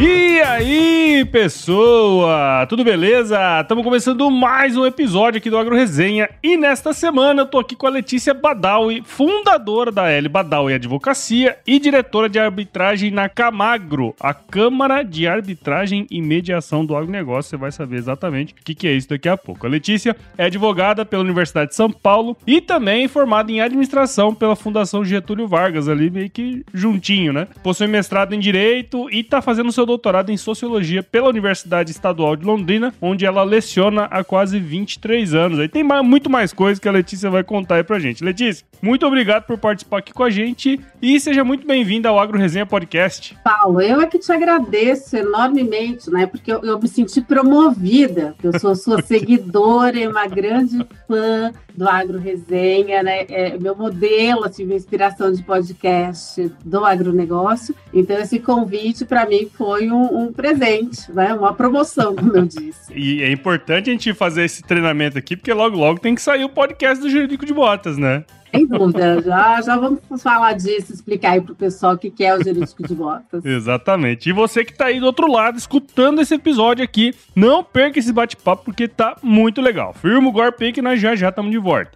E aí, pessoa? Tudo beleza? Estamos começando mais um episódio aqui do Agro Resenha e nesta semana eu tô aqui com a Letícia Badawi, fundadora da L Badawi Advocacia e diretora de arbitragem na Camagro, a Câmara de Arbitragem e Mediação do Agronegócio. Você vai saber exatamente o que, que é isso daqui a pouco. A Letícia é advogada pela Universidade de São Paulo e também formada em administração pela Fundação Getúlio Vargas, ali meio que juntinho, né? Possui mestrado em Direito e tá fazendo seu doutorado em Sociologia pela Universidade Estadual de Londrina, onde ela leciona há quase 23 anos. Aí tem mais, muito mais coisa que a Letícia vai contar aí pra gente. Letícia, muito obrigado por participar aqui com a gente e seja muito bem-vinda ao Agro Resenha Podcast. Paulo, eu é que te agradeço enormemente, né? Porque eu, eu me senti promovida. Eu sou sua seguidora e uma grande fã do Agro Resenha, né? É meu modelo, assim, minha inspiração de podcast do agronegócio. Então, esse convite para mim foi um, um, presente, né? Uma promoção, como eu disse. e é importante a gente fazer esse treinamento aqui, porque logo, logo tem que sair o podcast do Jurídico de Botas, né? Sem dúvida, já, já vamos falar disso, explicar aí pro pessoal o que, que é o jurídico de botas. Exatamente. E você que tá aí do outro lado, escutando esse episódio aqui, não perca esse bate-papo, porque tá muito legal. Firma o golpe que nós já já estamos de volta.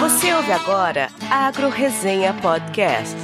Você ouve agora Agro Resenha Podcast.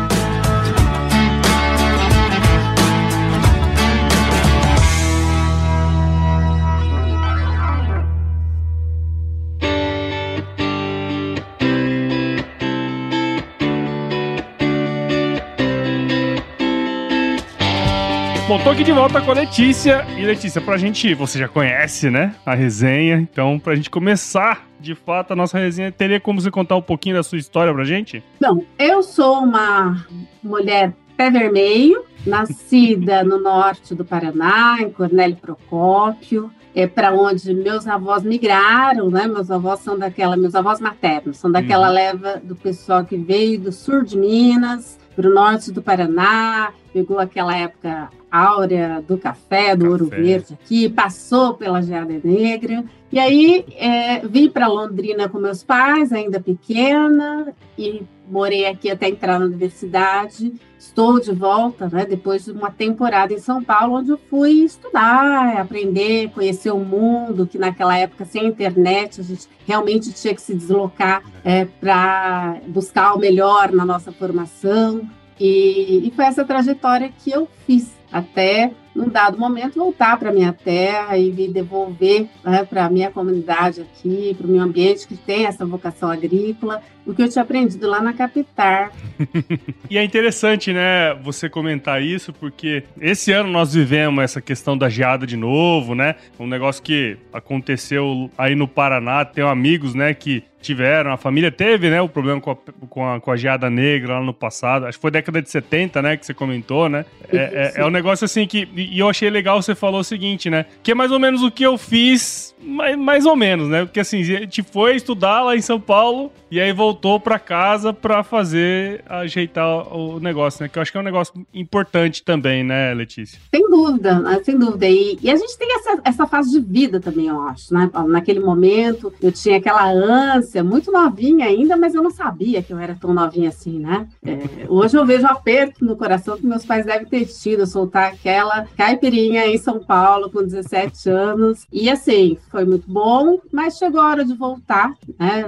Bom, tô aqui de volta com a Letícia. E Letícia, pra gente, você já conhece, né, a resenha. Então, pra gente começar, de fato, a nossa resenha, teria como você contar um pouquinho da sua história pra gente? Bom, eu sou uma mulher pé vermelho, nascida no norte do Paraná, em Cornélio Procópio. É para onde meus avós migraram, né? Meus avós são daquela, meus avós maternos são daquela uhum. leva do pessoal que veio do sul de Minas, para o norte do Paraná, pegou aquela época áurea do café, do café. ouro verde aqui, passou pela Geada Negra. E aí é, vim para Londrina com meus pais, ainda pequena, e morei aqui até entrar na universidade. Estou de volta, né, depois de uma temporada em São Paulo, onde eu fui estudar, aprender, conhecer o mundo, que naquela época, sem internet, a gente realmente tinha que se deslocar é, para buscar o melhor na nossa formação. E, e foi essa trajetória que eu fiz até num dado momento voltar para minha terra e me devolver né, para a minha comunidade aqui, para o meu ambiente que tem essa vocação agrícola, o que eu tinha aprendido lá na capital. e é interessante, né, você comentar isso, porque esse ano nós vivemos essa questão da geada de novo, né? Um negócio que aconteceu aí no Paraná, tenho amigos, né, que tiveram, a família teve, né, o problema com a, com a, com a geada negra lá no passado, acho que foi década de 70, né, que você comentou, né? É, é, é um negócio assim que e eu achei legal você falou o seguinte, né? Que é mais ou menos o que eu fiz, mais, mais ou menos, né? Porque assim, a gente foi estudar lá em São Paulo e aí voltou para casa para fazer ajeitar o negócio, né? Que eu acho que é um negócio importante também, né, Letícia? Sem dúvida, né? sem dúvida. E, e, a gente tem essa, essa fase de vida também, eu acho, né? Naquele momento, eu tinha aquela ânsia, muito novinha ainda, mas eu não sabia que eu era tão novinha assim, né? É, hoje eu vejo aperto no coração que meus pais devem ter tido, soltar aquela caipirinha em São Paulo com 17 anos. E assim, foi muito bom, mas chegou a hora de voltar, né?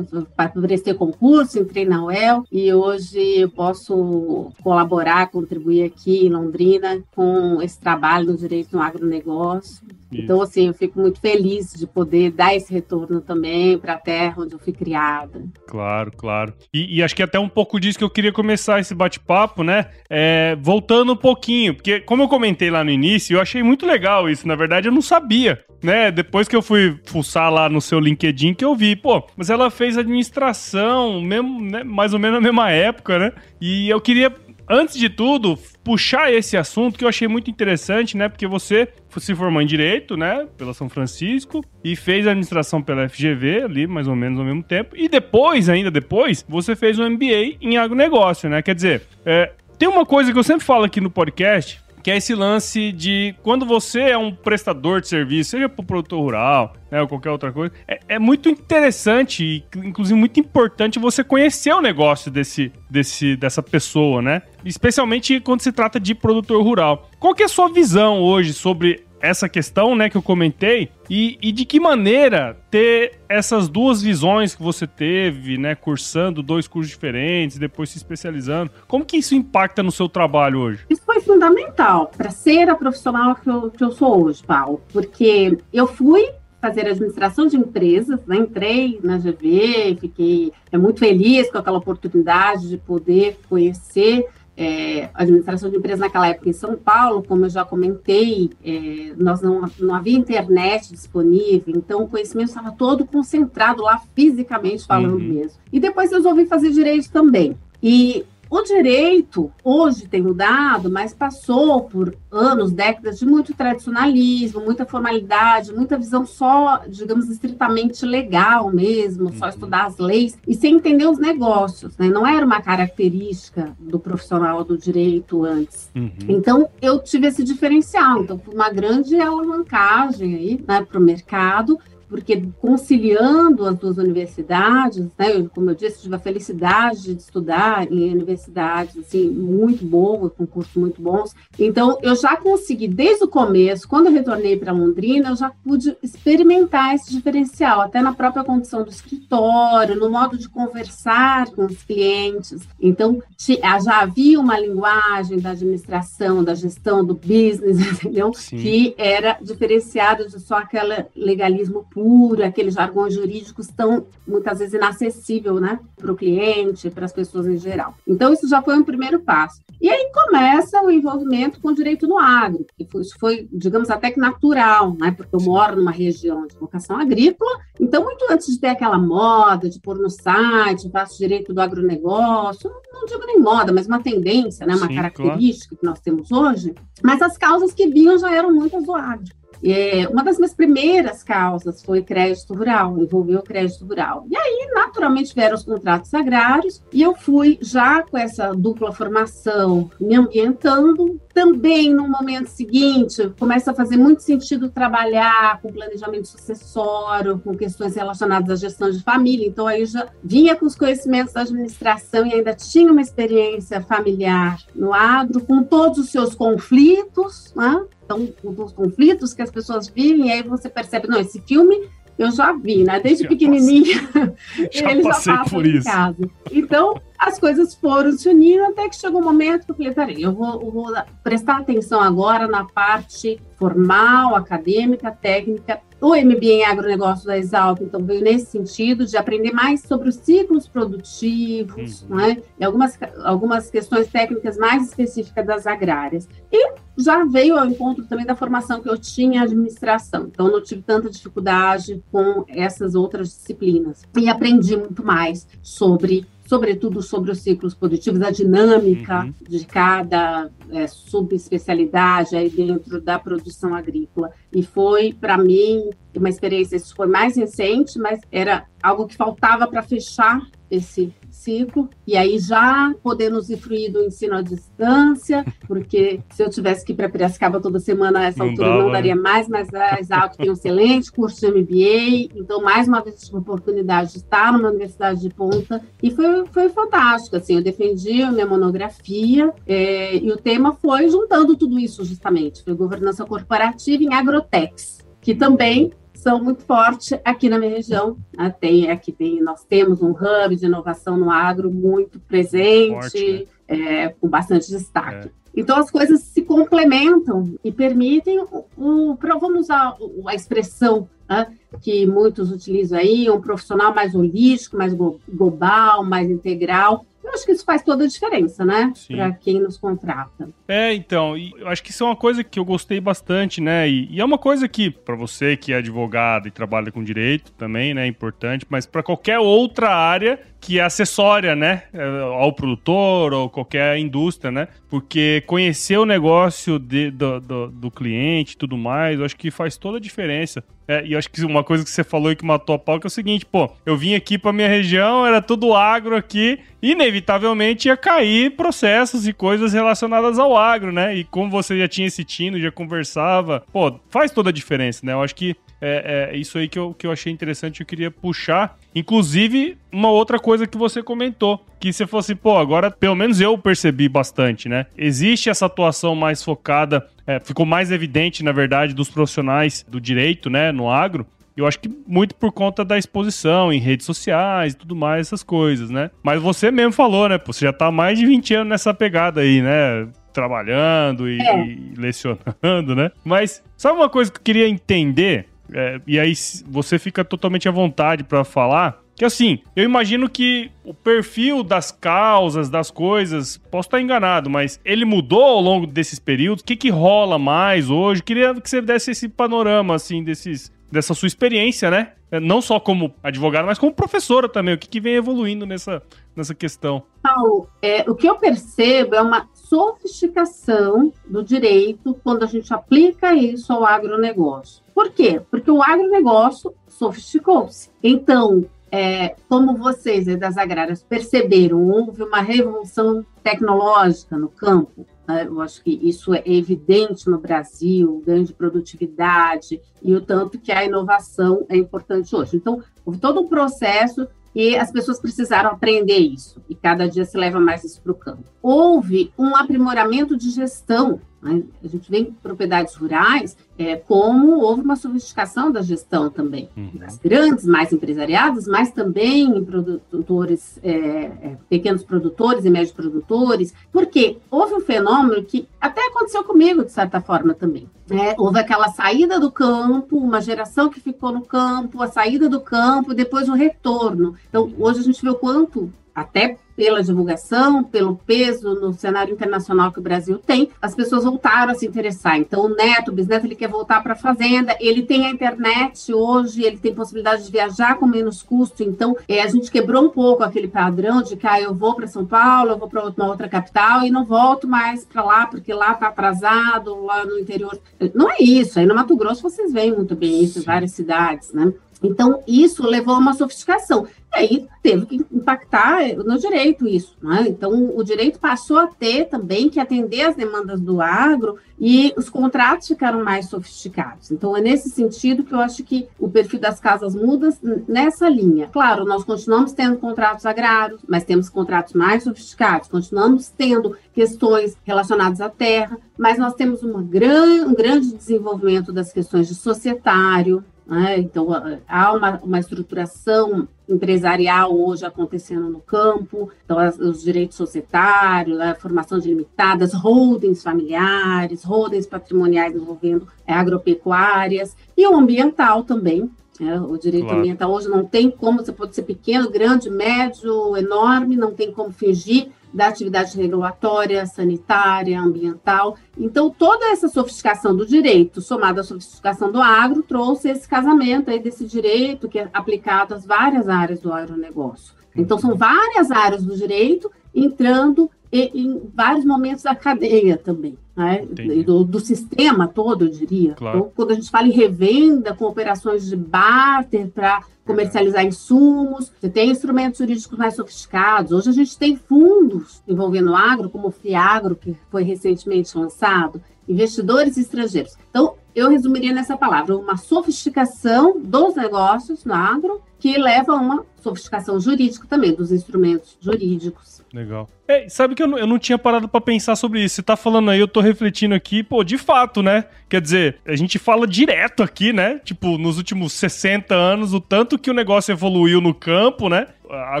Prestei concurso, entrei na UEL e hoje eu posso colaborar, contribuir aqui em Londrina com esse trabalho no direito no agronegócio. Isso. Então, assim, eu fico muito feliz de poder dar esse retorno também para a terra onde eu fui criada. Claro, claro. E, e, acho que até um pouco disso que eu queria começar esse bate-papo, né? É, voltando um pouquinho, porque como eu comentei lá no início, eu achei muito legal isso. Na verdade, eu não sabia, né? Depois que eu fui fuçar lá no seu LinkedIn, que eu vi, pô, mas ela fez administração, mesmo, né, mais ou menos na mesma época, né? E eu queria antes de tudo, puxar esse assunto que eu achei muito interessante, né? Porque você se formou em Direito, né? Pela São Francisco e fez administração pela FGV ali, mais ou menos ao mesmo tempo. E depois, ainda depois, você fez um MBA em agronegócio, né? Quer dizer, é, tem uma coisa que eu sempre falo aqui no podcast, que é esse lance de quando você é um prestador de serviço, seja para o produtor rural, né, ou qualquer outra coisa, é, é, muito interessante e, inclusive, muito importante você conhecer o negócio desse, desse, dessa pessoa, né? Especialmente quando se trata de produtor rural. Qual que é a sua visão hoje sobre essa questão, né, que eu comentei, e, e, de que maneira ter essas duas visões que você teve, né, cursando dois cursos diferentes, depois se especializando, como que isso impacta no seu trabalho hoje? Isso foi fundamental para ser a profissional que eu, que eu sou hoje, Paulo, porque eu fui fazer administração de empresas, né? entrei na GV, fiquei é, muito feliz com aquela oportunidade de poder conhecer é, administração de empresas naquela época em São Paulo, como eu já comentei, é, nós não, não havia internet disponível, então o conhecimento estava todo concentrado lá fisicamente falando uhum. mesmo. E depois resolvi fazer direito também. E o direito hoje tem mudado, mas passou por anos, décadas de muito tradicionalismo, muita formalidade, muita visão só, digamos, estritamente legal mesmo, só uhum. estudar as leis e sem entender os negócios, né? Não era uma característica do profissional do direito antes. Uhum. Então, eu tive esse diferencial. Então, uma grande alavancagem aí, né, para o mercado porque conciliando as duas universidades, né, eu, como eu disse, tive a felicidade de estudar em universidades assim muito boas, com cursos muito bons. Então, eu já consegui desde o começo, quando eu retornei para Londrina, eu já pude experimentar esse diferencial, até na própria condição do escritório, no modo de conversar com os clientes. Então, ah, já havia uma linguagem da administração, da gestão do business, entendeu? Sim. Que era diferenciada de só aquele legalismo puro puro, aqueles jargões jurídicos tão, muitas vezes, inacessível, né, para o cliente, para as pessoas em geral. Então, isso já foi um primeiro passo. E aí começa o envolvimento com o direito no agro, que foi, foi, digamos, até que natural, né, porque eu moro numa região de vocação agrícola, então, muito antes de ter aquela moda de pôr no site, faço direito do agronegócio, não digo nem moda, mas uma tendência, né, uma Sim, característica claro. que nós temos hoje, mas as causas que vinham já eram muito do agro. É, uma das minhas primeiras causas foi crédito rural, envolveu crédito rural. E aí, naturalmente, vieram os contratos agrários e eu fui já com essa dupla formação me ambientando. Também, no momento seguinte, começa a fazer muito sentido trabalhar com planejamento sucessório, com questões relacionadas à gestão de família. Então, aí já vinha com os conhecimentos da administração e ainda tinha uma experiência familiar no agro, com todos os seus conflitos, né? Questão dos conflitos que as pessoas vivem, e aí você percebe, não, esse filme eu já vi, né? Desde já pequenininha, já ele já passa por em isso. casa. Então, as coisas foram se unindo até que chegou um momento que eu falei, peraí, eu vou, eu vou prestar atenção agora na parte formal, acadêmica, técnica o MBA em agronegócio da Exalc, então, veio nesse sentido de aprender mais sobre os ciclos produtivos, uhum. né? E algumas, algumas questões técnicas mais específicas das agrárias. E já veio ao encontro também da formação que eu tinha em administração, então não tive tanta dificuldade com essas outras disciplinas. E aprendi muito mais sobre sobretudo sobre os ciclos produtivos, a dinâmica uhum. de cada é, subespecialidade aí dentro da produção agrícola. E foi, para mim, uma experiência, isso foi mais recente, mas era algo que faltava para fechar esse ciclo, e aí já podendo usufruir do ensino à distância, porque se eu tivesse que ir para Piracicaba toda semana, a essa não altura dava, não né? daria mais, mas a Exalto tem um excelente curso de MBA, então mais uma vez tive a oportunidade de estar numa universidade de ponta, e foi, foi fantástico, assim, eu defendi a minha monografia, é, e o tema foi juntando tudo isso justamente, foi governança corporativa em agrotechs, que também são muito fortes aqui na minha região. Né? Tem, aqui tem, nós temos um hub de inovação no agro muito presente, Forte, né? é, com bastante destaque. É. Então as coisas se complementam e permitem o, o vamos usar a expressão né, que muitos utilizam aí, um profissional mais holístico, mais global, mais integral, eu acho que isso faz toda a diferença, né? Para quem nos contrata. É, então, eu acho que isso é uma coisa que eu gostei bastante, né? E, e é uma coisa que, para você que é advogado e trabalha com direito também, né, é importante, mas para qualquer outra área, que é acessória, né, é, ao produtor ou qualquer indústria, né, porque conhecer o negócio de, do, do, do, cliente e tudo mais, eu acho que faz toda a diferença. É, e eu acho que uma coisa que você falou e que matou a pau que é o seguinte, pô, eu vim aqui pra minha região, era tudo agro aqui, inevitavelmente ia cair processos e coisas relacionadas ao agro, né, e como você já tinha esse tino, já conversava, pô, faz toda a diferença, né, eu acho que é, é, isso aí que eu, que eu achei interessante, eu queria puxar. Inclusive, uma outra coisa que você comentou, que você fosse, pô, agora pelo menos eu percebi bastante, né? Existe essa atuação mais focada, é, ficou mais evidente, na verdade, dos profissionais do direito, né, no agro. Eu acho que muito por conta da exposição em redes sociais e tudo mais, essas coisas, né? Mas você mesmo falou, né? Pô, você já tá há mais de 20 anos nessa pegada aí, né? Trabalhando e, é. e lecionando, né? Mas sabe uma coisa que eu queria entender? É, e aí você fica totalmente à vontade para falar. Que assim, eu imagino que o perfil das causas, das coisas, posso estar enganado, mas ele mudou ao longo desses períodos? O que, que rola mais hoje? Queria que você desse esse panorama, assim, desses, dessa sua experiência, né? É, não só como advogada, mas como professora também. O que, que vem evoluindo nessa, nessa questão? Paulo, é, o que eu percebo é uma sofisticação do direito quando a gente aplica isso ao agronegócio. Por quê? Porque o agronegócio sofisticou-se. Então, é, como vocês das agrárias perceberam, houve uma revolução tecnológica no campo. Né? Eu acho que isso é evidente no Brasil, ganho de produtividade e o tanto que a inovação é importante hoje. Então, houve todo um processo e as pessoas precisaram aprender isso, e cada dia se leva mais isso para o campo. Houve um aprimoramento de gestão? A gente vê em propriedades rurais é, como houve uma sofisticação da gestão também, uhum. das grandes, mais empresariadas, mas também em produtores, é, é, pequenos produtores e médios produtores, porque houve um fenômeno que até aconteceu comigo, de certa forma, também. É, houve aquela saída do campo, uma geração que ficou no campo, a saída do campo, depois o retorno. Então, hoje a gente vê o quanto até pela divulgação, pelo peso no cenário internacional que o Brasil tem, as pessoas voltaram a se interessar. Então, o neto, o bisneto, ele quer voltar para a fazenda, ele tem a internet hoje, ele tem possibilidade de viajar com menos custo. Então, é, a gente quebrou um pouco aquele padrão de que ah, eu vou para São Paulo, eu vou para uma outra capital e não volto mais para lá, porque lá está atrasado, lá no interior. Não é isso. Aí no Mato Grosso vocês veem muito bem isso, em várias cidades, né? Então, isso levou a uma sofisticação. E aí teve que impactar no direito isso. Né? Então, o direito passou a ter também que atender as demandas do agro e os contratos ficaram mais sofisticados. Então, é nesse sentido que eu acho que o perfil das casas muda nessa linha. Claro, nós continuamos tendo contratos agrários, mas temos contratos mais sofisticados, continuamos tendo questões relacionadas à terra, mas nós temos gran, um grande desenvolvimento das questões de societário, né? Então, há uma, uma estruturação empresarial hoje acontecendo no campo, então as, os direitos societários, a formação de limitadas, holdings familiares, holdings patrimoniais envolvendo é, agropecuárias, e o ambiental também, é, o direito claro. ambiental hoje não tem como, você pode ser pequeno, grande, médio, enorme, não tem como fingir da atividade regulatória, sanitária, ambiental. Então, toda essa sofisticação do direito, somada à sofisticação do agro, trouxe esse casamento aí desse direito que é aplicado às várias áreas do agronegócio. Então, são várias áreas do direito entrando e em vários momentos da cadeia também, né? Do, do, sistema todo, eu diria. Claro. Então, quando a gente fala em revenda, com operações de barter para comercializar insumos, você tem instrumentos jurídicos mais sofisticados. Hoje a gente tem fundos envolvendo o agro, como o FIAGRO, que foi recentemente lançado, investidores estrangeiros. Então, eu resumiria nessa palavra, uma sofisticação dos negócios no agro que leva a uma sofisticação jurídica também, dos instrumentos jurídicos. Legal. É, sabe que eu não, eu não tinha parado para pensar sobre isso. Você tá falando aí, eu tô refletindo aqui, pô, de fato, né? Quer dizer, a gente fala direto aqui, né? Tipo, nos últimos 60 anos, o tanto que o negócio evoluiu no campo, né? A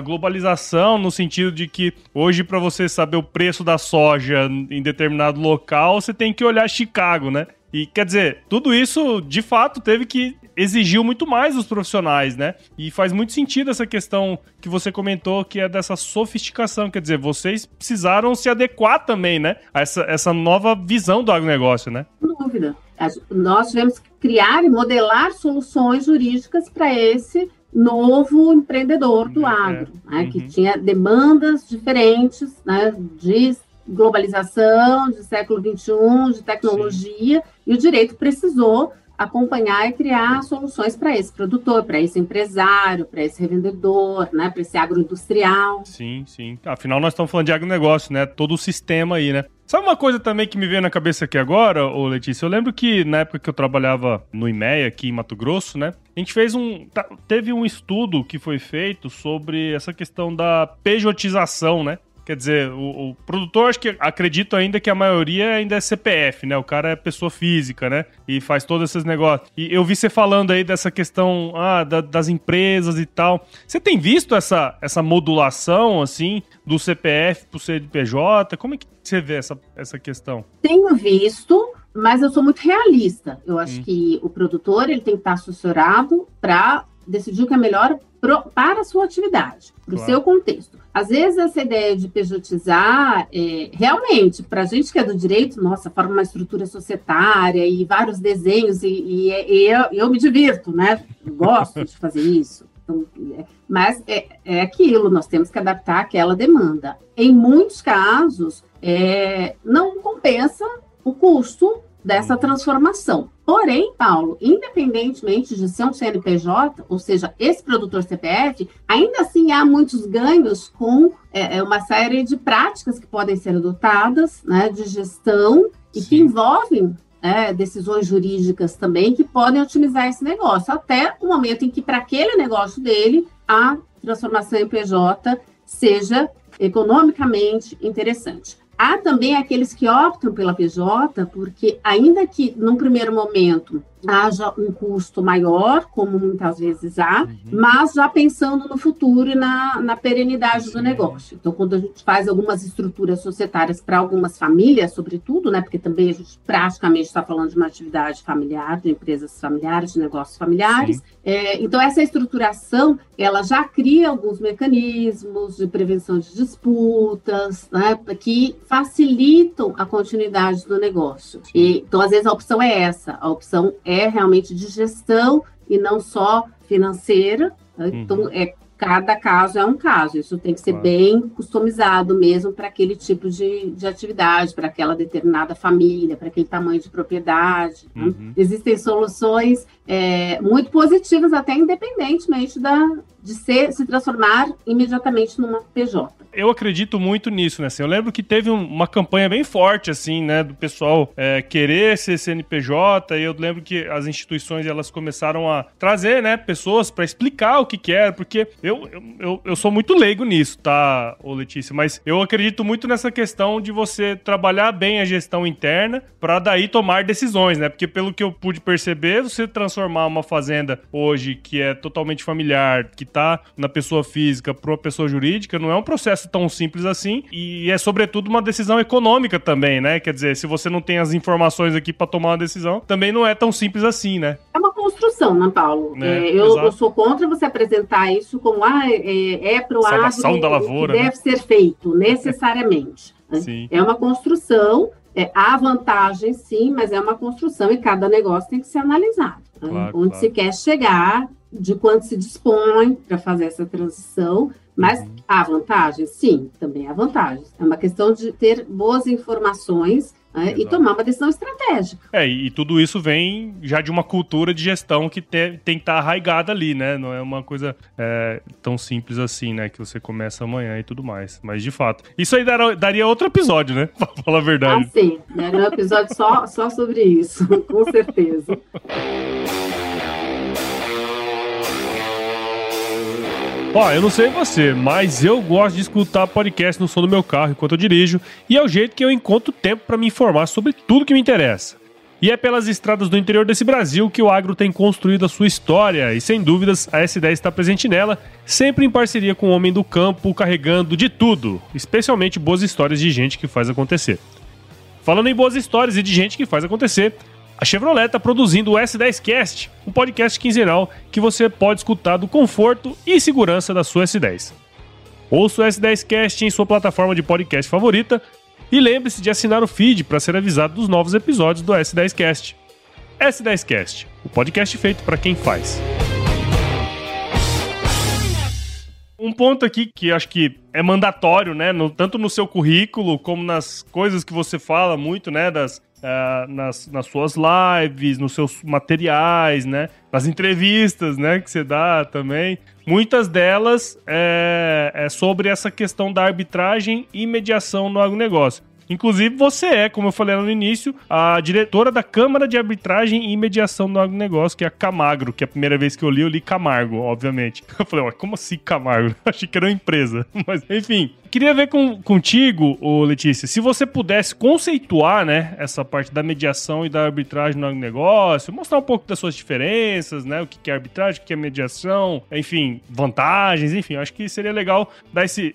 globalização, no sentido de que hoje, para você saber o preço da soja em determinado local, você tem que olhar Chicago, né? E quer dizer, tudo isso de fato teve que exigiu muito mais dos profissionais, né? E faz muito sentido essa questão que você comentou, que é dessa sofisticação. Quer dizer, vocês precisaram se adequar também, né? A essa, essa nova visão do agronegócio, né? Sem dúvida. Nós tivemos que criar e modelar soluções jurídicas para esse novo empreendedor do é, agro, né? uhum. que tinha demandas diferentes né? de globalização, de século XXI, de tecnologia, Sim. e o direito precisou acompanhar e criar soluções para esse produtor, para esse empresário, para esse revendedor, né, para esse agroindustrial. Sim, sim. Afinal, nós estamos falando de agronegócio, né? Todo o sistema aí, né? Sabe uma coisa também que me veio na cabeça aqui agora, ô Letícia? Eu lembro que na época que eu trabalhava no IMEA, aqui em Mato Grosso, né? A gente fez um. Teve um estudo que foi feito sobre essa questão da pejotização, né? Quer dizer, o, o, produtor, acho que acredito ainda que a maioria ainda é CPF, né? O cara é pessoa física, né? E faz todos esses negócios. E eu vi você falando aí dessa questão ah, da, das empresas e tal. Você tem visto essa, essa modulação, assim, do CPF pro CNPJ? Como é que você vê essa, essa questão? Tenho visto, mas eu sou muito realista. Eu acho hum. que o produtor ele tem que estar assessorado para decidir o que é melhor pro, para a sua atividade, para o claro. seu contexto. Às vezes, essa ideia de pejotizar, é, realmente, para a gente que é do direito, nossa, forma uma estrutura societária e vários desenhos, e, e, e eu, eu, me divirto, né? Gosto de fazer isso. Então, é, mas é, é aquilo, nós temos que adaptar aquela demanda. Em muitos casos, é, não compensa o custo dessa uhum. transformação. Porém, Paulo, independentemente de ser um CNPJ, ou seja, esse produtor CPF, ainda assim há muitos ganhos com é, é, uma série de práticas que podem ser adotadas, né, de gestão e Sim. que envolvem é, decisões jurídicas também que podem otimizar esse negócio, até o momento em que, para aquele negócio dele, a transformação em PJ seja economicamente interessante. Há também aqueles que optam pela PJ, porque ainda que num primeiro momento haja um custo maior, como muitas vezes há, uhum. mas já pensando no futuro e na, na perenidade Sim. do negócio. Então, quando a gente faz algumas estruturas societárias para algumas famílias, sobretudo, né, porque também a gente praticamente está falando de uma atividade familiar, de empresas familiares, de negócios familiares. É, então, essa estruturação, ela já cria alguns mecanismos de prevenção de disputas, né, que facilitam a continuidade do negócio. E, então, às vezes, a opção é essa, a opção é realmente de gestão e não só financeira. Né? Uhum. Então, é, cada caso é um caso. Isso tem que ser claro. bem customizado mesmo para aquele tipo de, de atividade, para aquela determinada família, para aquele tamanho de propriedade. Né? Uhum. Existem soluções é, muito positivas, até independentemente da, de ser, se transformar imediatamente numa PJ eu acredito muito nisso, né? Eu lembro que teve um, uma campanha bem forte, assim, né? Do pessoal é, querer ser CNPJ, e eu lembro que as instituições, elas começaram a trazer, né? Pessoas para explicar o que que porque eu, eu, eu sou muito leigo nisso, tá, ô Letícia? Mas eu acredito muito nessa questão de você trabalhar bem a gestão interna para daí tomar decisões, né? Porque pelo que eu pude perceber, você transformar uma fazenda hoje que é totalmente familiar, que tá na pessoa física para uma pessoa jurídica, não é um processo tão simples assim e é sobretudo uma decisão econômica também, né? Quer dizer, se você não tem as informações aqui para tomar uma decisão, também não é tão simples assim, né? É uma construção, né, Paulo? É, é, eu, eu, sou contra você apresentar isso como ah, é, é para o agro da lavoura, né? deve ser feito necessariamente. Né? É uma construção é, há vantagem, sim, mas é uma construção e cada negócio tem que ser analisado. Né? Claro, Onde claro. se quer chegar, de quanto se dispõe para fazer essa transição, Mas há vantagens? Sim, também há vantagens. É uma questão de ter boas informações né, e tomar uma decisão estratégica. É, e tudo isso vem já de uma cultura de gestão que te, tem que estar tá arraigada ali, né? Não é uma coisa é, tão simples assim, né? Que você começa amanhã e tudo mais. Mas de fato, isso aí daria, daria outro episódio, né? Pra falar a verdade. Ah, sim. Daria um episódio só, só sobre isso, com certeza. Ó, eu não sei você, mas eu gosto de escutar podcast no som do meu carro enquanto eu dirijo, e é o jeito que eu encontro tempo para me informar sobre tudo que me interessa. E é pelas estradas do interior desse Brasil que o agro tem construído a sua história, e sem dúvidas a S10 está presente nela, sempre em parceria com o homem do campo, carregando de tudo, especialmente boas histórias de gente que faz acontecer. Falando em boas histórias e de gente que faz acontecer, a Chevrolet está produzindo o S10Cast, um podcast quinzenal que você pode escutar do conforto e segurança da sua S10. Ouça o S10Cast em sua plataforma de podcast favorita e lembre-se de assinar o feed para ser avisado dos novos episódios do S10Cast. S10Cast, o podcast feito para quem faz. Um ponto aqui que acho que é mandatório, né? No, tanto no seu currículo como nas coisas que você fala muito, né? Das, Uh, nas, nas suas lives, nos seus materiais, né? Nas entrevistas, né? Que você dá também. Muitas delas é, é sobre essa questão da arbitragem e mediação no agronegócio. Inclusive, você é, como eu falei no início, a diretora da Câmara de Arbitragem e Mediação do Agronegócio, que é a Camagro, que é a primeira vez que eu li, eu li Camargo, obviamente. Eu falei, ué, como assim Camargo? Achei que era uma empresa. Mas, enfim, queria ver com, contigo, ô Letícia, se você pudesse conceituar, né, essa parte da mediação e da arbitragem no agronegócio, mostrar um pouco das suas diferenças, né, o que é arbitragem, o que é mediação, enfim, vantagens, enfim, acho que seria legal dar esse,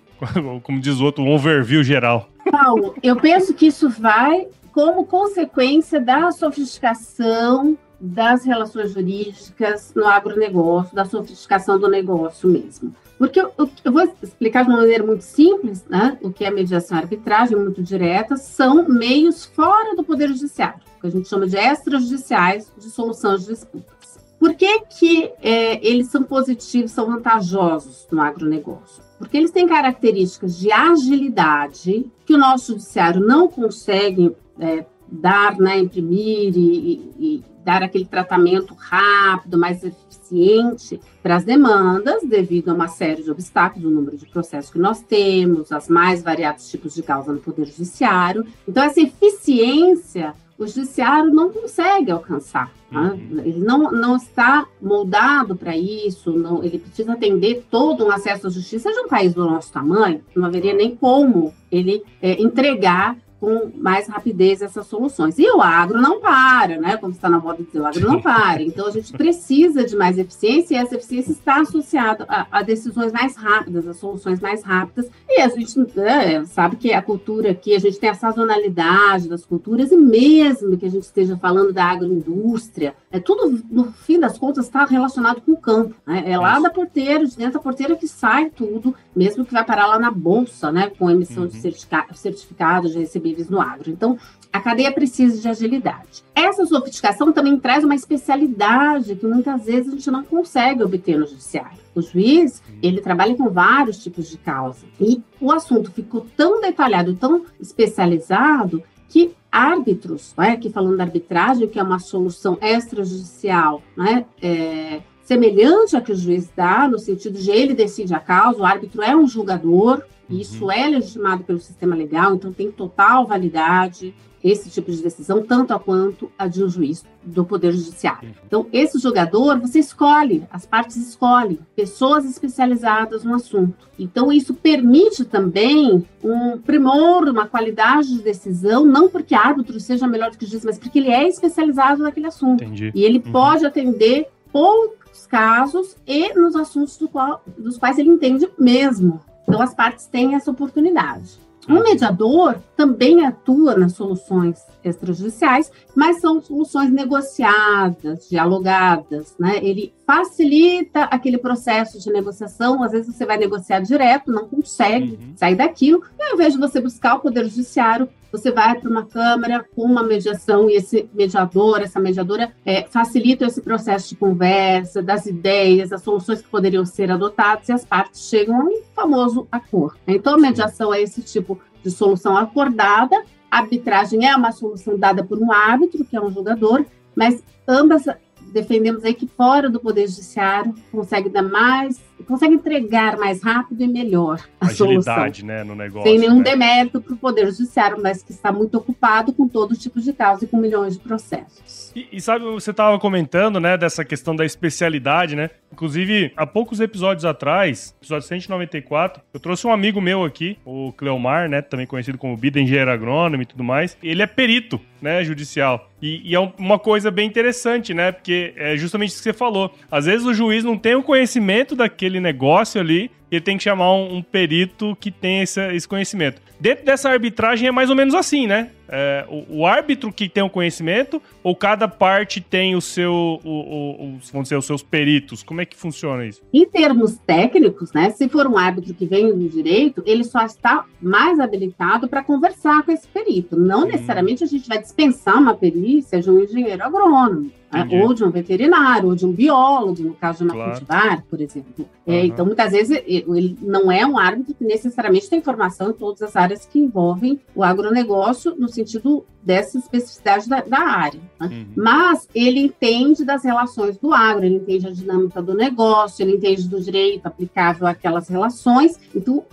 como diz o outro, um overview geral. Paulo, eu penso que isso vai como consequência da sofisticação das relações jurídicas no agronegócio, da sofisticação do negócio mesmo. Porque eu, eu, vou explicar de uma maneira muito simples, né? O que é mediação e arbitragem, muito direta, são meios fora do Poder Judiciário, que a gente chama de extrajudiciais de solução de disputas. Por que, que é, eles são positivos, são vantajosos no agronegócio? Porque eles têm características de agilidade que o nosso judiciário não consegue é, dar, né, imprimir e, e, dar aquele tratamento rápido, mais eficiente para as demandas, devido a uma série de obstáculos, o número de processos que nós temos, as mais variados tipos de causa no Poder Judiciário. Então, essa eficiência o judiciário não consegue alcançar. Tá? Uhum. Ele não, não está moldado para isso, não, ele precisa atender todo um acesso à justiça de um país do nosso tamanho, não haveria nem como ele é, entregar com mais rapidez essas soluções. E o agro não para, né? Como está na moda dizer, o agro não para. Então a gente precisa de mais eficiência e essa eficiência está associada a, a decisões mais rápidas, a soluções mais rápidas. E a gente é, sabe que a cultura aqui, a gente tem a sazonalidade das culturas e mesmo que a gente esteja falando da agroindústria, é tudo, no fim das contas, está relacionado com o campo. Né? É lá da porteira, de dentro da porteira que sai tudo, mesmo que vai parar lá na bolsa, né? Com emissão uhum. de certificado, certificado de receber recebíveis no agro. Então, a cadeia precisa de agilidade. Essa sofisticação também traz uma especialidade que muitas vezes a gente não consegue obter no judiciário. O juiz, ele trabalha com vários tipos de causa. E o assunto ficou tão detalhado, tão especializado, que árbitros, né, aqui falando da arbitragem, que é uma solução extrajudicial, né, é, semelhante a que o juiz dá, no sentido de ele decide a causa, o árbitro é um julgador, Uhum. Isso é legitimado pelo sistema legal, então tem total validade esse tipo de decisão, tanto a quanto a de um juiz do Poder Judiciário. Uhum. Então, esse jogador, você escolhe, as partes escolhem pessoas especializadas no assunto. Então, isso permite também um primor, uma qualidade de decisão, não porque árbitro seja melhor do que o juiz, mas porque ele é especializado naquele assunto. Entendi. E ele uhum. pode atender poucos casos e nos assuntos do qual, dos quais ele entende mesmo. Então, as partes têm essa oportunidade. Um mediador também atua nas soluções extrajudiciais, mas são soluções negociadas, dialogadas, né? Ele facilita aquele processo de negociação. Às vezes você vai negociar direto, não consegue uhum. sair daquilo, e ao invés de você buscar o Poder Judiciário, você vai para uma Câmara com uma mediação e esse mediador, essa mediadora, é, facilita esse processo de conversa, das ideias, das soluções que poderiam ser adotadas, e as partes chegam a um famoso acordo. Então, a mediação é esse tipo de solução acordada, a arbitragem é uma solução dada por um árbitro, que é um jogador, mas ambas defendemos aí que fora do Poder Judiciário consegue dar mais, consegue entregar mais rápido e melhor a Agilidade, solução. né, no negócio. Sem nenhum né? demérito para o Poder Judiciário, mas que está muito ocupado com todo tipo de causa e com milhões de processos. E, e sabe, você estava comentando, né, dessa questão da especialidade, né? Inclusive, há poucos episódios atrás, episódio 194, eu trouxe um amigo meu aqui, o Cleomar, né, também conhecido como Bida, engenheiro agrônomo e tudo mais. Ele é perito, né, judicial. E, e é um- uma coisa bem interessante, né, porque é justamente isso que você falou. Às vezes o juiz não tem o conhecimento daquele negócio ali, ele tem que chamar um, um perito que tem esse, esse conhecimento. Dentro dessa arbitragem é mais ou menos assim, né? É, o, o árbitro que tem o conhecimento, ou cada parte tem o seu, o, o- os, vamos dizer, os seus peritos? Como é que funciona isso? Em termos técnicos, né, se for um árbitro que vem do direito, ele só está mais habilitado para conversar com esse perito. Não Hum. necessariamente a gente vai dispensar uma perícia de um engenheiro agrônomo, né, Entendi. ou de um veterinário, ou de um biólogo, no caso de uma Claro. cultivar, por exemplo. É, Aham. então, muitas vezes, ele não é um árbitro que necessariamente tem formação em todas as áreas que envolvem o agronegócio, no sentido dessa especificidade da, da área. né? Uhum. Mas ele entende das relações do agro, ele entende a dinâmica do negócio, ele entende do direito aplicável àquelas relações. Então,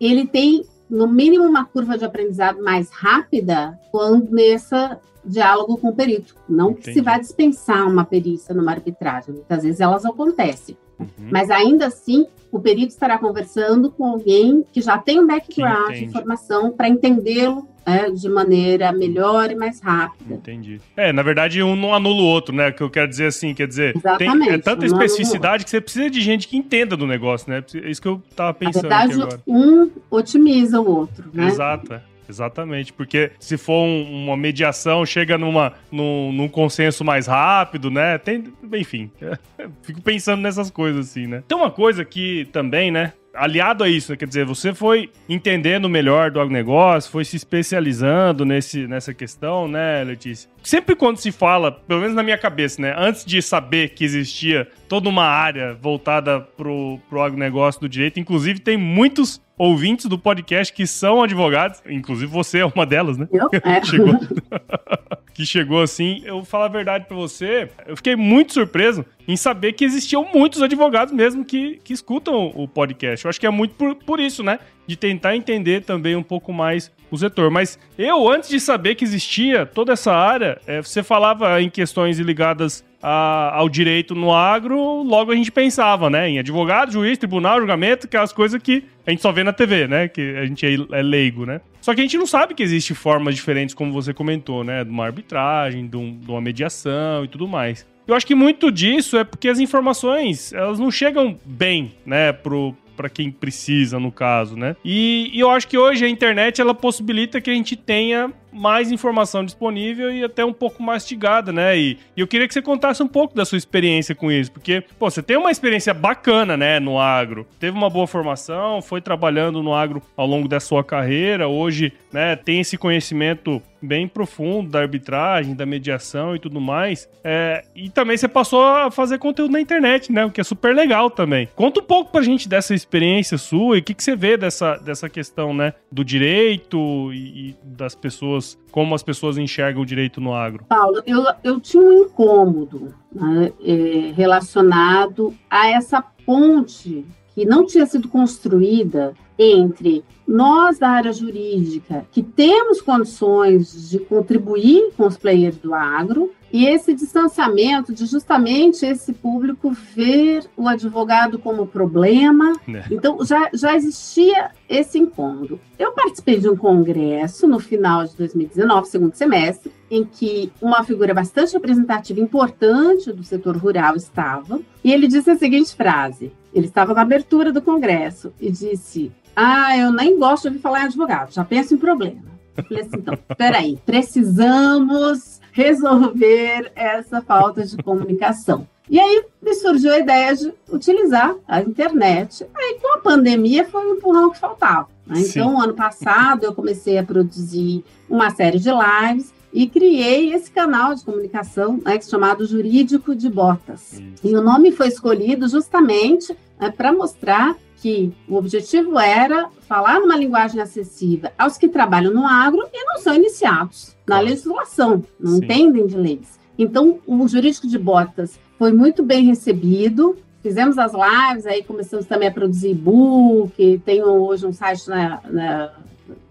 ele tem, no mínimo, uma curva de aprendizado mais rápida quando nessa diálogo com o perito. Não que se Entendi. vá dispensar uma perícia numa arbitragem, muitas vezes elas acontecem. Uhum. Mas ainda assim, o perito estará conversando com alguém que já tem um background de formação para entendê-lo né, de maneira melhor e mais rápida. Entendi. É, na verdade, um não anula o outro, né? Que eu quero dizer assim, quer dizer, tem, é tanta um o especificidade que você precisa de gente que entenda do negócio, né? É isso que eu tava Na pensando verdade, aqui agora. um otimiza o outro, né? Exato, é. Exatamente, porque se for um- uma mediação, chega numa, num, num consenso mais rápido, né? Tem, enfim, fico pensando nessas coisas assim, né? Tem uma coisa que também, né? Aliado a isso, né, quer dizer, você foi entendendo melhor do agronegócio, foi se especializando nesse, nessa questão, né, Letícia? Sempre quando se fala, pelo menos na minha cabeça, né, antes de saber que existia toda uma área voltada pro, pro agronegócio do direito, inclusive tem muitos ouvintes do podcast que são advogados, inclusive você é uma delas, né? Eu? É. Chegou. que chegou assim, eu vou falar a verdade pra você, eu fiquei muito surpreso em saber que existiam muitos advogados mesmo que, que escutam o podcast. Eu acho que é muito por, por isso, né? De tentar entender também um pouco mais o setor. Mas eu, antes de saber que existia toda essa área, é, você falava em questões ligadas a- ao direito no agro, logo a gente pensava, né? Em advogado, juiz, tribunal, julgamento, aquelas coisas que a gente só vê na TV, né? Que a gente é, é leigo, né? Só que a gente não sabe que existe formas diferentes, como você comentou, né? De uma arbitragem, de, um- de uma mediação e tudo mais. Eu acho que muito disso é porque as informações, elas não chegam bem, né, pro para quem precisa, no caso, né? E, e eu acho que hoje a internet ela possibilita que a gente tenha mais informação disponível e até um pouco mastigada, né? E, e eu queria que você contasse um pouco da sua experiência com isso, porque, pô, você tem uma experiência bacana, né, no agro. Teve uma boa formação, foi trabalhando no agro ao longo da sua carreira, hoje, né, tem esse conhecimento bem profundo da arbitragem, da mediação e tudo mais. É, e também você passou a fazer conteúdo na internet, né? O que é super legal também. Conta um pouco pra gente dessa experiência sua e o que, que você vê dessa, dessa questão, né? Do direito e, e das pessoas, como as pessoas enxergam o direito no agro. Paulo, eu, eu tinha um incômodo né, é, relacionado a essa ponte que não tinha sido construída entre nós da área jurídica, que temos condições de contribuir com os players do agro, e esse distanciamento de justamente esse público ver o advogado como problema. Né? Então, já, já existia esse incômodo. Eu participei de um congresso no final de 2019, segundo semestre, em que uma figura bastante representativa, importante do setor rural estava, e ele disse a seguinte frase: ele estava na abertura do congresso e disse: Ah, eu nem gosto de ouvir falar em advogado, já penso em problema. Eu falei assim: então, peraí, precisamos resolver essa falta de comunicação. E aí me surgiu a ideia de utilizar a internet. Aí, com a pandemia, foi o empurrão que faltava. né? Então, ano passado, eu comecei a produzir uma série de lives e criei esse canal de comunicação né, chamado Jurídico de Botas. E o nome foi escolhido justamente para mostrar que o objetivo era falar numa linguagem acessível aos que trabalham no agro e não são iniciados na legislação, não Sim. entendem de leis. Então, o jurídico de botas foi muito bem recebido. Fizemos as lives, aí começamos também a produzir e-book, tenho hoje um site na, na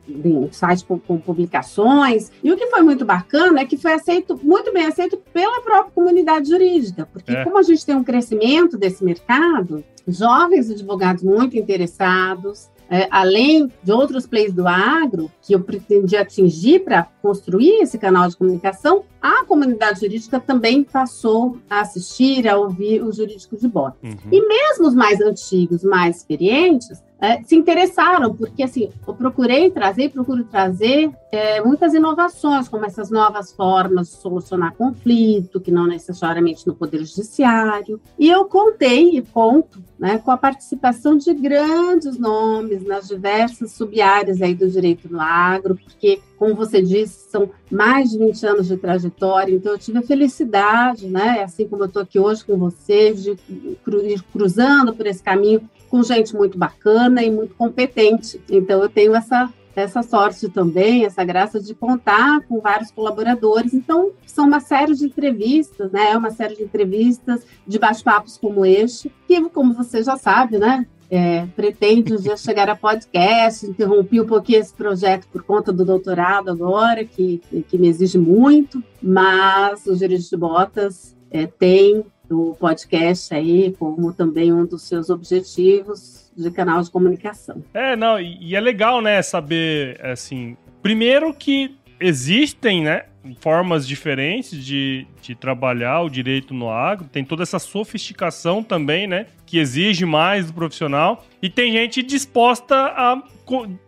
um site com, com, publicações. E o que foi muito bacana é que foi aceito, muito bem aceito pela própria comunidade jurídica, porque é. como a gente tem um crescimento desse mercado, jovens advogados muito interessados, é, além de outros players do agro, que eu pretendi atingir para construir esse canal de comunicação, a comunidade jurídica também passou a assistir, a ouvir o jurídico de bota. Uhum. E mesmo os mais antigos, mais experientes, é, se interessaram, porque assim, eu procurei trazer, procuro trazer é, muitas inovações, como essas novas formas de solucionar conflito, que não necessariamente no Poder Judiciário. E eu contei e conto né, com a participação de grandes nomes nas diversas sub-áreas aí do direito no agro, porque, como você disse, são mais de 20 anos de trajetória, então eu tive a felicidade, né, assim como eu estou aqui hoje com vocês, de ir cruzando por esse caminho com gente muito bacana e muito competente. Então, eu tenho essa, essa sorte também, essa graça de contar com vários colaboradores. Então, são uma série de entrevistas, né? Uma série de entrevistas, de bate-papos como este, que, como você já sabe, né? É, pretende um dia chegar a podcast, interrompi um pouquinho esse projeto por conta do doutorado agora, que, que me exige muito, mas o Direito de Botas é, tem do podcast aí como também um dos seus objetivos de canal de comunicação. É, não, e, é legal, né, saber, assim, primeiro que existem, né, formas diferentes de, de trabalhar o direito no agro, tem toda essa sofisticação também, né, que exige mais do profissional, e tem gente disposta a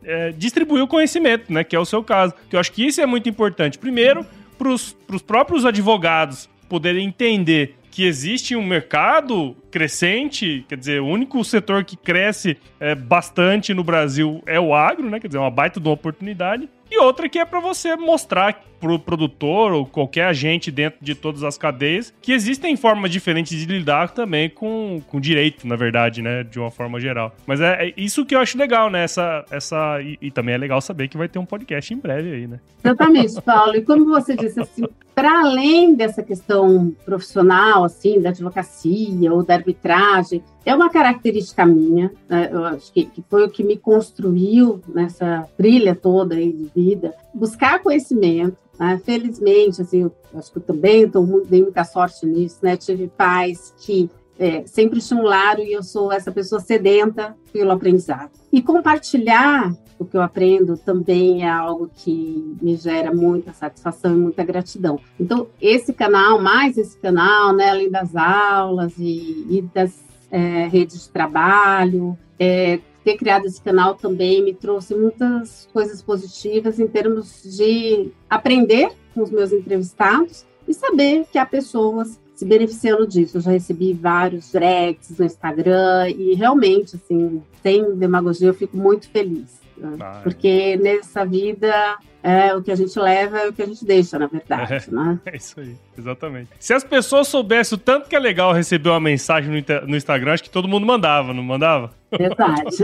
é, distribuir o conhecimento, né, que é o seu caso. Que eu acho que isso é muito importante. Primeiro, para os próprios advogados poderem entender que existe um mercado crescente, quer dizer, o único setor que cresce é, bastante no Brasil é o agro, né? Quer dizer, uma baita de uma oportunidade. E outra que é para você mostrar pro produtor ou qualquer agente dentro de todas as cadeias que existem formas diferentes de lidar também com, com direito, na verdade, né? De uma forma geral. Mas é, é isso que eu acho legal, né? Essa, essa, e, e, também é legal saber que vai ter um podcast em breve aí, né? Exatamente, Paulo. E como você disse, assim, para além dessa questão profissional, assim, da advocacia ou da arbitragem, é uma característica minha, né? eu acho que, que, foi o que me construiu nessa trilha toda aí de vida, buscar conhecimento. Né? Felizmente, assim, eu acho que eu também tô, dei muita sorte nisso, né? Tive pais que é, sempre estimularam e eu sou essa pessoa sedenta pelo aprendizado. E compartilhar o que eu aprendo também é algo que me gera muita satisfação e muita gratidão. Então, esse canal, mais esse canal, né, além das aulas e, e das é, redes de trabalho. É, ter criado esse canal também me trouxe muitas coisas positivas em termos de aprender com os meus entrevistados e saber que há pessoas se beneficiando disso. Eu já recebi vários directs no Instagram e realmente, assim, sem demagogia, eu fico muito feliz. Né? Ah, é. Porque nessa vida é o que a gente leva é o que a gente deixa, na verdade, é, né? É isso aí, exatamente. Se as pessoas soubessem o tanto que é legal receber uma mensagem no, no Instagram, acho que todo mundo mandava, não mandava? Verdade.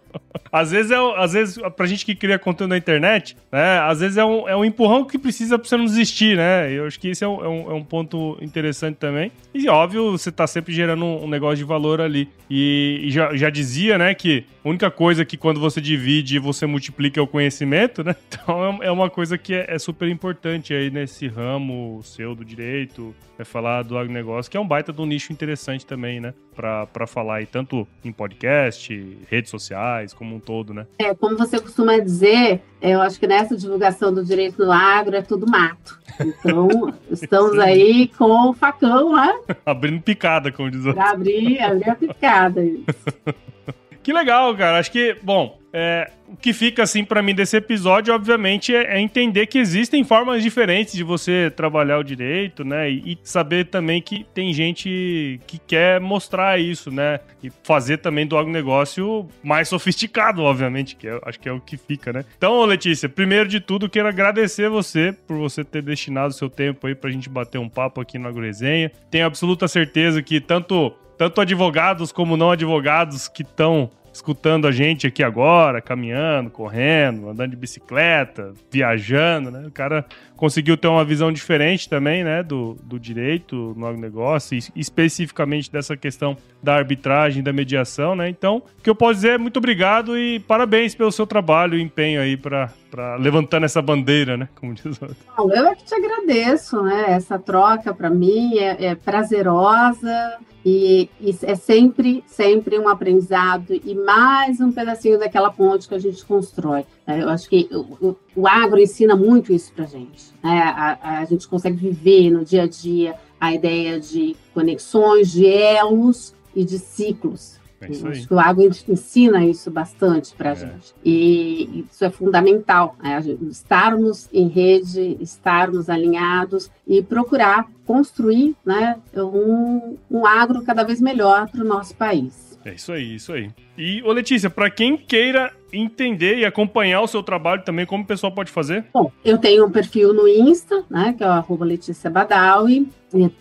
às vezes, é, às vezes, pra gente que cria conteúdo na internet, né? Às vezes é um, é um empurrão que precisa pra você não desistir, né? Eu acho que esse é um, é um, é um ponto interessante também. E óbvio, você tá sempre gerando um, um negócio de valor ali. E, e, já, já dizia, né, que a única coisa que quando você divide você multiplica é o conhecimento, né? Então é, é uma coisa que é, é super importante aí nesse ramo seu do direito, é falar do agronegócio, que é um baita de um nicho interessante também, né? Pra, pra falar aí, tanto em podcast, redes sociais, como um todo, né? É, como você costuma dizer, eu acho que nessa divulgação do direito do agro é tudo mato. Então, estamos aí com o facão, né? Abrindo picada, como diz o Pra abrir, abrir a picada, isso. que legal, cara. Acho que, bom, é, o que fica assim para mim desse episódio, obviamente, é, é, entender que existem formas diferentes de você trabalhar o direito, né? E, e, saber também que tem gente que quer mostrar isso, né? E fazer também do agronegócio mais sofisticado, obviamente, que é, acho que é o que fica, né? Então, Letícia, primeiro de tudo, quero agradecer você por você ter destinado seu tempo aí pra gente bater um papo aqui no AgroResenha. Tenho absoluta certeza que tanto tanto advogados como não advogados que estão escutando a gente aqui agora, caminhando, correndo, andando de bicicleta, viajando, né? O cara conseguiu ter uma visão diferente também, né, do, do direito no negócio, especificamente dessa questão da arbitragem, da mediação, né? Então, o que eu posso dizer é muito obrigado e parabéns pelo seu trabalho e empenho aí para levantando essa bandeira, né, como diz o outro. Eu é que te agradeço, né? Essa troca para mim é, é prazerosa. E, e, é sempre, sempre um aprendizado e mais um pedacinho daquela ponte que a gente constrói. É, eu acho que o, o agro ensina muito isso para a gente. Né? A, a gente consegue viver no dia a dia a ideia de conexões, de elos e de ciclos. É isso acho que o agro ensina isso bastante para a é. gente. E isso é fundamental, né? estarmos em rede, estarmos alinhados e procurar construir né, um, um agro cada vez melhor para o nosso país. É isso aí, isso aí. E, ô Letícia, para quem queira entender e acompanhar o seu trabalho também, como o pessoal pode fazer? Bom, eu tenho um perfil no Insta, né, que é o arroba Letícia Badawi.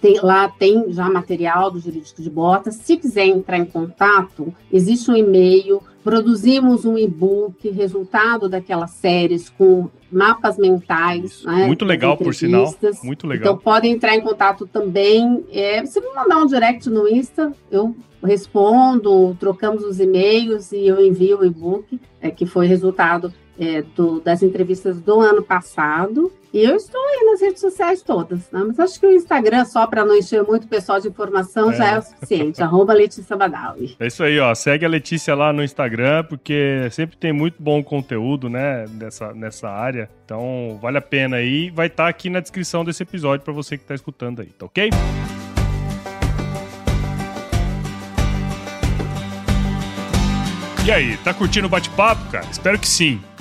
Tem, lá tem já material do Jurídico de Botas. Se quiser entrar em contato, existe um e-mail Produzimos um e-book, resultado daquelas séries com mapas mentais. Né, Muito legal, por sinal. Muito legal. Então, podem entrar em contato também. É, você me mandar um direct no Insta, eu respondo, trocamos os e-mails e eu envio o e-book, é, que foi resultado é, do, das entrevistas do ano passado. E eu estou aí nas redes sociais todas, né? Mas acho que o Instagram, só para não encher muito o pessoal de informação, é. já é o suficiente. Arroba Letícia Badawi. É isso aí, ó. Segue a Letícia lá no Instagram, porque sempre tem muito bom conteúdo, né? Nessa, nessa área. Então, vale a pena aí. Vai estar tá aqui na descrição desse episódio para você que está escutando aí, tá ok? E aí, tá curtindo o bate-papo, cara? Espero que sim.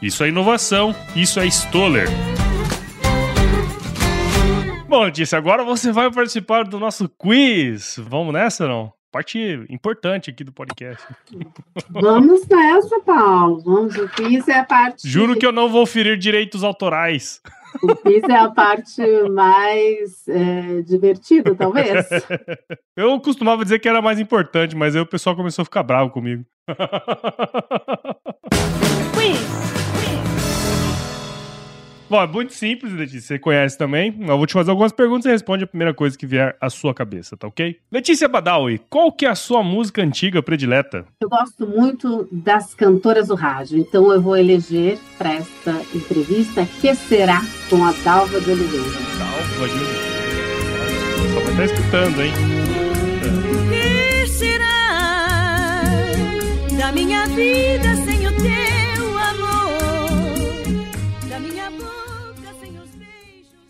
Isso é inovação, isso é Stoller. Bom, Letícia, agora você vai participar do nosso quiz. Vamos nessa, não? Parte importante aqui do podcast. Vamos nessa, Paulo. Vamos, o quiz é a parte. Juro que eu não vou ferir direitos autorais. O quiz é a parte mais é, divertida, talvez. Eu costumava dizer que era mais importante, mas aí o pessoal começou a ficar bravo comigo. Quiz. Bom, é muito simples, Letícia. Você conhece também. Eu vou te fazer algumas perguntas e responde a primeira coisa que vier à sua cabeça, tá ok? Letícia Badawi, qual que é a sua música antiga predileta? Eu gosto muito das cantoras do rádio, então eu vou eleger para esta entrevista Que Será com a Dalva de Oliveira. Dalva de Oliveira. Só vai estar escutando, hein? Que será da minha vida sem o teu?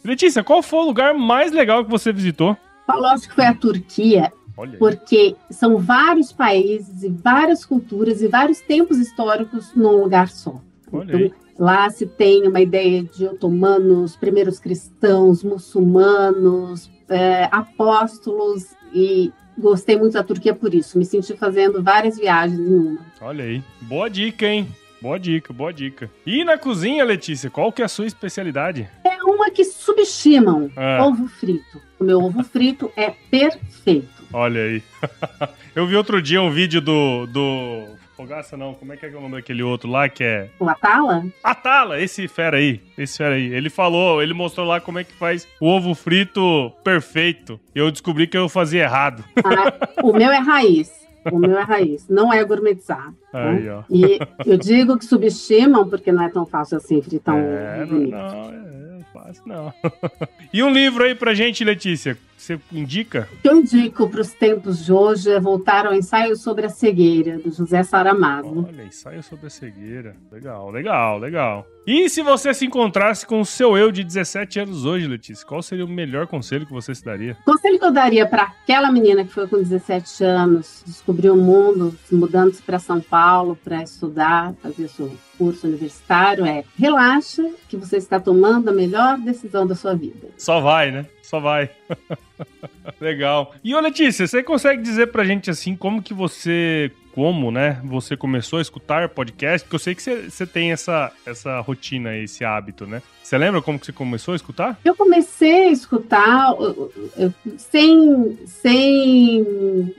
Letícia, qual foi o lugar mais legal que você visitou? Falou, acho que foi a Turquia. Porque são vários países e várias culturas e vários tempos históricos num lugar só. Olha então, lá se tem uma ideia de otomanos, primeiros cristãos, muçulmanos, é, apóstolos e gostei muito da Turquia por isso. Me senti fazendo várias viagens em uma. Olha aí, boa dica, hein? Boa dica, boa dica. E na cozinha, Letícia, qual que é a sua especialidade? É uma que subestimam, ah. ovo frito. O meu ovo frito é perfeito. Olha aí. Eu vi outro dia um vídeo do, do Fogaça não, como é que é o nome daquele outro lá que é. O Atala? Atala, esse fera aí. Esse fera aí. Ele falou, ele mostrou lá como é que faz o ovo frito perfeito. E eu descobri que eu fazia errado. Ah, o meu é raiz. O meu é raiz, não é gourmetizado. né? Aí, ó. E eu digo que subestimam, porque não é tão fácil assim fritar um É, não, bonito. não, é, é fácil não. e um livro aí pra gente, Letícia, você indica? O que eu indico para os tempos de hoje é voltar ao ensaio sobre a cegueira, do José Saramago. Olha, ensaio sobre a cegueira. Legal, legal, legal. E se você se encontrasse com o seu eu de 17 anos hoje, Letícia, qual seria o melhor conselho que você se daria? O conselho que eu daria para aquela menina que foi com 17 anos, descobriu o mundo, mudando-se para São Paulo para estudar, fazer seu curso universitário, é relaxa que você está tomando a melhor decisão da sua vida. Só vai, né? Só vai. Legal. E ô Letícia, você consegue dizer pra gente assim como que você, como, né, você começou a escutar podcast? Porque eu sei que você, tem essa, essa rotina, esse hábito, né? Você lembra como que você começou a escutar? Eu comecei a escutar sem, sem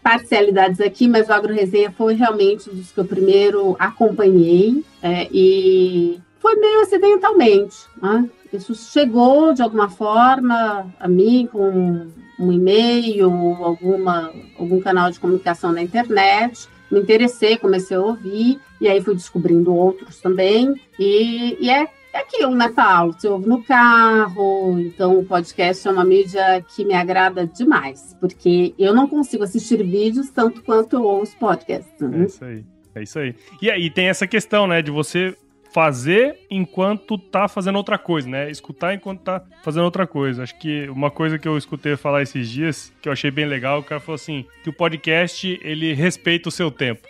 parcialidades aqui, mas o Agro Resenha foi realmente um dos que eu primeiro acompanhei é, e foi meio acidentalmente. Né? Isso chegou de alguma forma a mim com um e-mail, alguma, algum canal de comunicação na internet. Me interessei, comecei a ouvir, e aí fui descobrindo outros também. E, e é é aquilo, né, Paulo? Você ouve no carro, então o podcast é uma mídia que me agrada demais, porque eu não consigo assistir vídeos tanto quanto eu ouço podcasts. É né? isso aí. É isso aí. E aí tem essa questão, né, de você fazer enquanto tá fazendo outra coisa, né? Escutar enquanto tá fazendo outra coisa. Acho que uma coisa que eu escutei falar esses dias, que eu achei bem legal, o cara falou assim, que o podcast, ele respeita o seu tempo,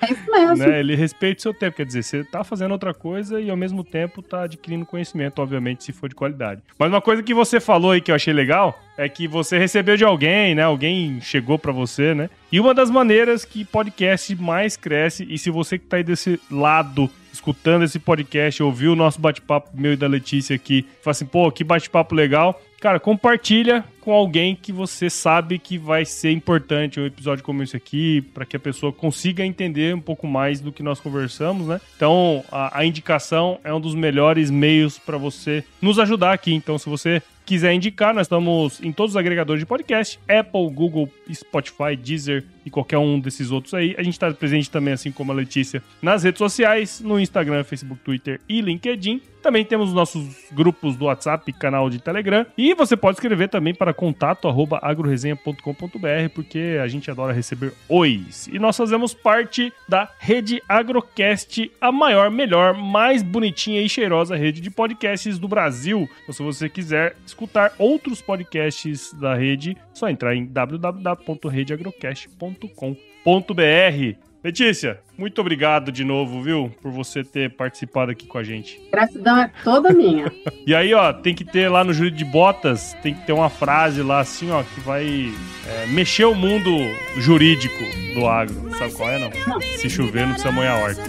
É isso mesmo. né? Ele respeita o seu tempo, quer dizer, você tá fazendo outra coisa e ao mesmo tempo tá adquirindo conhecimento, obviamente, se for de qualidade. Mas uma coisa que você falou aí que eu achei legal é que você recebeu de alguém, né? Alguém chegou pra você, né? E uma das maneiras que podcast mais cresce, e se você que tá aí desse lado escutando esse podcast, ouviu o nosso bate-papo meu e da Letícia aqui, fala assim, pô, que bate-papo legal. Cara, compartilha com alguém que você sabe que vai ser importante um episódio como esse aqui, para que a pessoa consiga entender um pouco mais do que nós conversamos, né? Então, a, a indicação é um dos melhores meios para você nos ajudar aqui. Então, se você quiser indicar, nós estamos em todos os agregadores de podcast, Apple, Google, Spotify, Deezer e qualquer um desses outros aí. A gente está presente também, assim como a Letícia, nas redes sociais, no Instagram, Facebook, Twitter e LinkedIn. Também temos os nossos grupos do WhatsApp, canal de Telegram. E você pode escrever também para contato arroba agroresenha.com.br, porque a gente adora receber ois. E nós fazemos parte da rede Agrocast, a maior, melhor, mais bonitinha e cheirosa rede de podcasts do Brasil. Então, se você quiser escutar outros podcasts da rede, é só entrar em www.redeagrocast.com.br. Letícia, muito obrigado de novo, viu, por você ter participado aqui com a gente. Gratidão é toda minha. E aí, ó, tem que ter lá no Júlio de Botas, tem que ter uma frase lá assim, ó, que vai é, mexer o mundo jurídico do agro. Sabe qual é, não? Se chover, não precisa molhar a horta.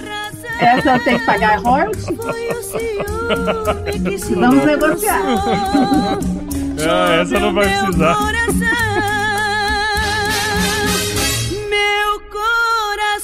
Essa eu tenho que pagar royalties? Vamos negociar. Ah, essa não vai precisar.